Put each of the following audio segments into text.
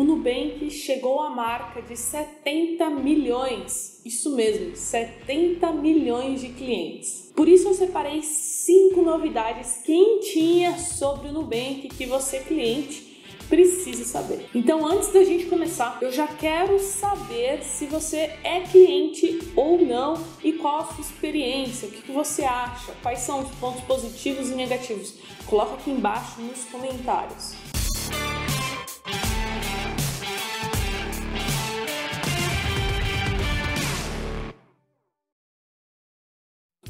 O Nubank chegou à marca de 70 milhões, isso mesmo, 70 milhões de clientes. Por isso eu separei cinco novidades quentinhas sobre o Nubank que você cliente precisa saber. Então, antes da gente começar, eu já quero saber se você é cliente ou não e qual a sua experiência, o que você acha, quais são os pontos positivos e negativos. Coloca aqui embaixo nos comentários.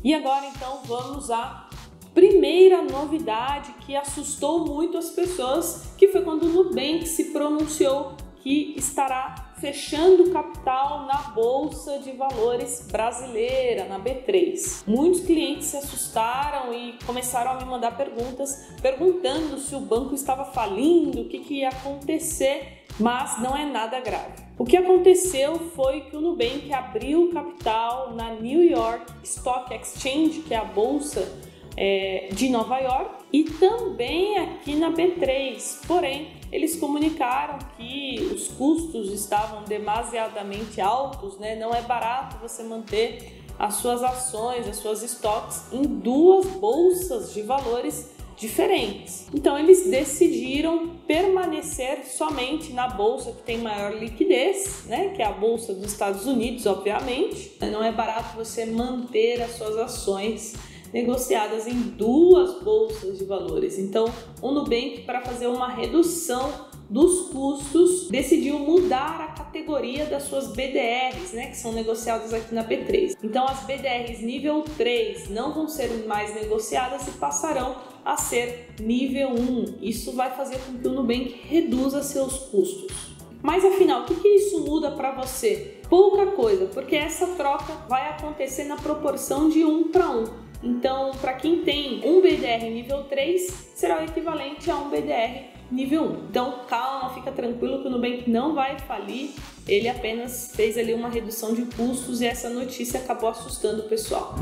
E agora então vamos à primeira novidade que assustou muito as pessoas, que foi quando o Nubank se pronunciou que estará fechando capital na Bolsa de Valores brasileira, na B3. Muitos clientes se assustaram e começaram a me mandar perguntas, perguntando se o banco estava falindo, o que, que ia acontecer, mas não é nada grave. O que aconteceu foi que o Nubank abriu capital na New York Stock Exchange, que é a bolsa é, de Nova York, e também aqui na B3. Porém, eles comunicaram que os custos estavam demasiadamente altos, né? Não é barato você manter as suas ações, as suas estoques em duas bolsas de valores diferentes. Então eles decidiram permanecer somente na bolsa que tem maior liquidez, né, que é a bolsa dos Estados Unidos, obviamente. Não é barato você manter as suas ações negociadas em duas bolsas de valores. Então, o Nubank para fazer uma redução dos custos, decidiu mudar a categoria das suas BDRs, né, que são negociadas aqui na B3. Então, as BDRs nível 3 não vão ser mais negociadas e passarão a ser nível 1. Isso vai fazer com que o Nubank reduza seus custos. Mas afinal, o que, que isso muda para você? Pouca coisa, porque essa troca vai acontecer na proporção de 1 para 1. Então, para quem tem um BDR nível 3, será o equivalente a um BDR nível 1. Então, calma, fica tranquilo que o Nubank não vai falir, ele apenas fez ali uma redução de custos e essa notícia acabou assustando o pessoal.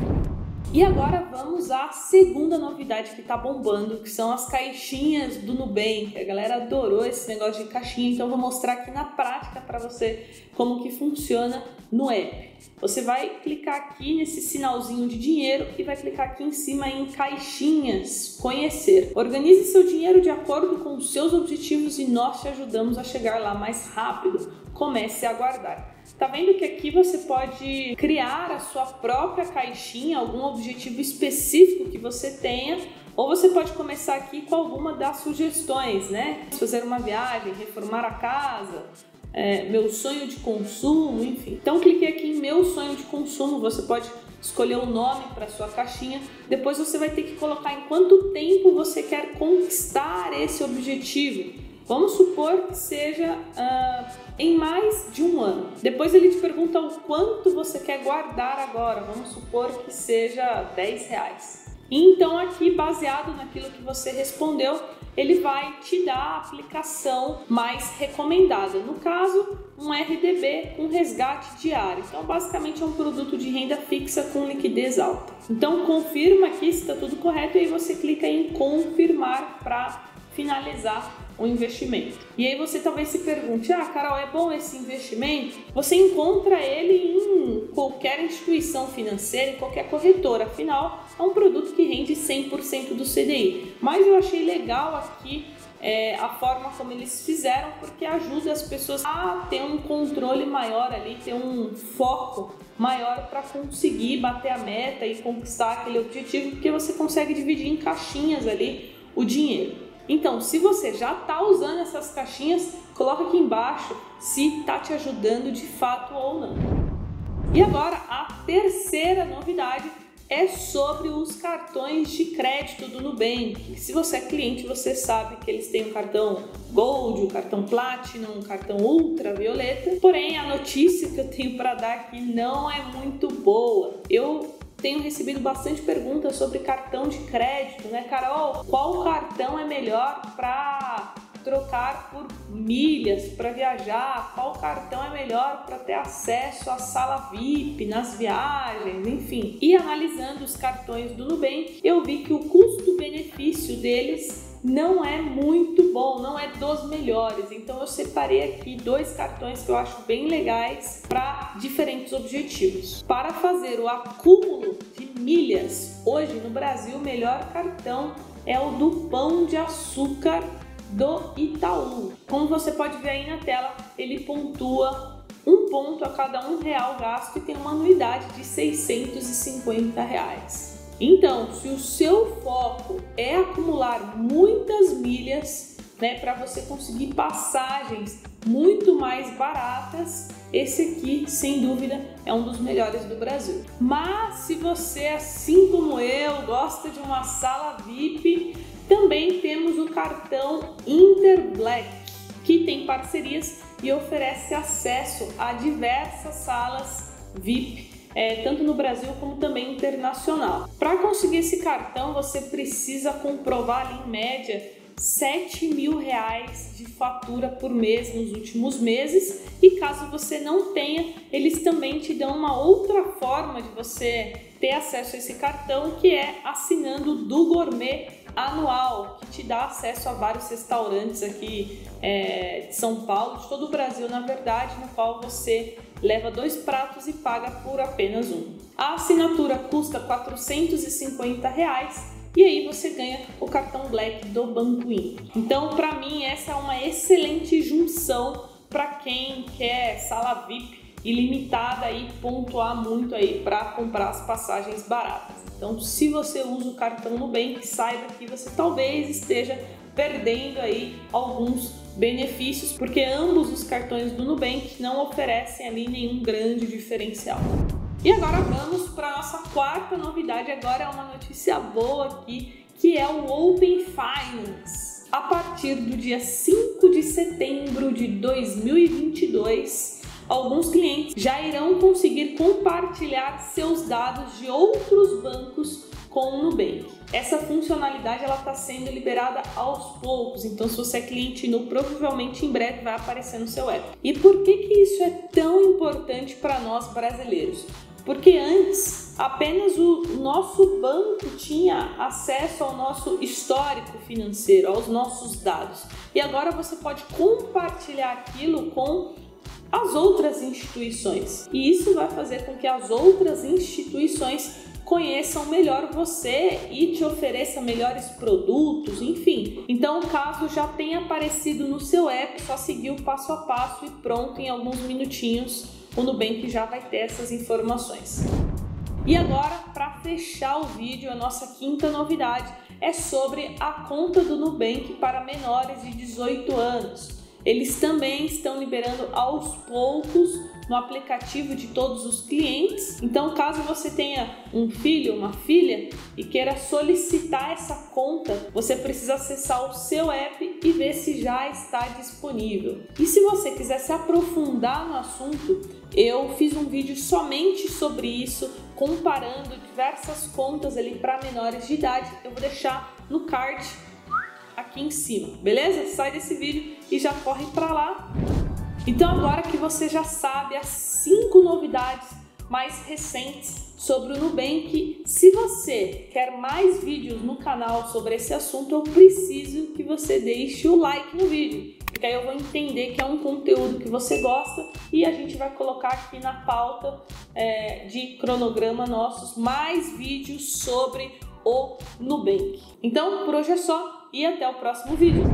E agora vamos à segunda novidade que tá bombando, que são as caixinhas do Nubank. A galera adorou esse negócio de caixinha, então vou mostrar aqui na prática para você como que funciona no app. Você vai clicar aqui nesse sinalzinho de dinheiro e vai clicar aqui em cima em caixinhas, conhecer. Organize seu dinheiro de acordo com os seus objetivos e nós te ajudamos a chegar lá mais rápido. Comece a aguardar. Tá vendo que aqui você pode criar a sua própria caixinha, algum objetivo específico que você tenha, ou você pode começar aqui com alguma das sugestões, né? Fazer uma viagem, reformar a casa, é, meu sonho de consumo, enfim. Então clique aqui em meu sonho de consumo, você pode escolher o um nome para sua caixinha. Depois você vai ter que colocar em quanto tempo você quer conquistar esse objetivo. Vamos supor que seja uh, em mais de um ano. Depois ele te pergunta o quanto você quer guardar agora. Vamos supor que seja 10 reais. Então aqui, baseado naquilo que você respondeu, ele vai te dar a aplicação mais recomendada. No caso, um RDB com resgate diário. Então, basicamente é um produto de renda fixa com liquidez alta. Então, confirma aqui se está tudo correto e aí você clica em confirmar para finalizar o investimento. E aí você talvez se pergunte: ah, Carol, é bom esse investimento? Você encontra ele em qualquer instituição financeira, em qualquer corretora, afinal, é um produto que rende 100% do CDI. Mas eu achei legal aqui é, a forma como eles fizeram, porque ajuda as pessoas a ter um controle maior ali, ter um foco maior para conseguir bater a meta e conquistar aquele objetivo, porque você consegue dividir em caixinhas ali o dinheiro. Então, se você já está usando essas caixinhas, coloca aqui embaixo se está te ajudando de fato ou não. E agora a terceira novidade é sobre os cartões de crédito do Nubank. Se você é cliente, você sabe que eles têm o cartão Gold, o cartão Platinum, o cartão Ultravioleta. Porém, a notícia que eu tenho para dar aqui não é muito boa. Eu tenho recebido bastante perguntas sobre cartão de crédito, né, Carol? Qual cartão é melhor para trocar por milhas para viajar? Qual cartão é melhor para ter acesso à sala VIP nas viagens? Enfim. E analisando os cartões do Nubank, eu vi que o custo-benefício deles não é muito bom, não é dos melhores. Então eu separei aqui dois cartões que eu acho bem legais para diferentes objetivos. Para fazer o acúmulo de milhas, hoje no Brasil o melhor cartão é o do Pão de Açúcar do Itaú. Como você pode ver aí na tela, ele pontua um ponto a cada um real gasto e tem uma anuidade de 650 reais. Então, se o seu foco é acumular muitas milhas, né, para você conseguir passagens muito mais baratas, esse aqui, sem dúvida, é um dos melhores do Brasil. Mas se você, assim como eu, gosta de uma sala VIP, também temos o cartão Interblack, que tem parcerias e oferece acesso a diversas salas VIP é, tanto no Brasil como também internacional. Para conseguir esse cartão, você precisa comprovar ali, em média 7 mil reais de fatura por mês nos últimos meses e caso você não tenha, eles também te dão uma outra forma de você ter acesso a esse cartão que é assinando do Gourmet anual, que te dá acesso a vários restaurantes aqui é, de São Paulo, de todo o Brasil, na verdade, no qual você leva dois pratos e paga por apenas um. A assinatura custa 450 reais e aí você ganha o cartão Black do Banco Inter. Então, para mim, essa é uma excelente junção para quem quer sala VIP ilimitada e pontuar muito aí para comprar as passagens baratas. Então, se você usa o cartão Nubank, saiba que você talvez esteja perdendo aí alguns benefícios, porque ambos os cartões do Nubank não oferecem ali nenhum grande diferencial. E agora vamos para a nossa quarta novidade. Agora é uma notícia boa aqui, que é o Open Finance. A partir do dia 5 de setembro de 2022, alguns clientes já irão conseguir compartilhar seus dados de outros bancos com o Nubank. Essa funcionalidade ela está sendo liberada aos poucos, então se você é cliente nu, provavelmente em breve vai aparecer no seu app. E por que, que isso é tão importante para nós brasileiros? Porque antes apenas o nosso banco tinha acesso ao nosso histórico financeiro, aos nossos dados. E agora você pode compartilhar aquilo com as outras instituições. E isso vai fazer com que as outras instituições conheçam melhor você e te ofereçam melhores produtos, enfim. Então, caso já tenha aparecido no seu app, só seguir o passo a passo e pronto, em alguns minutinhos o Nubank já vai ter essas informações. E agora, para fechar o vídeo, a nossa quinta novidade é sobre a conta do Nubank para menores de 18 anos. Eles também estão liberando aos poucos no aplicativo de todos os clientes. Então, caso você tenha um filho, uma filha e queira solicitar essa conta, você precisa acessar o seu app e ver se já está disponível. E se você quiser se aprofundar no assunto, eu fiz um vídeo somente sobre isso, comparando diversas contas ali para menores de idade. Eu vou deixar no card aqui em cima, beleza? Sai desse vídeo e já corre para lá então, agora que você já sabe as cinco novidades mais recentes sobre o Nubank, se você quer mais vídeos no canal sobre esse assunto, eu preciso que você deixe o like no vídeo, porque aí eu vou entender que é um conteúdo que você gosta e a gente vai colocar aqui na pauta é, de cronograma nossos mais vídeos sobre o Nubank. Então, por hoje é só e até o próximo vídeo.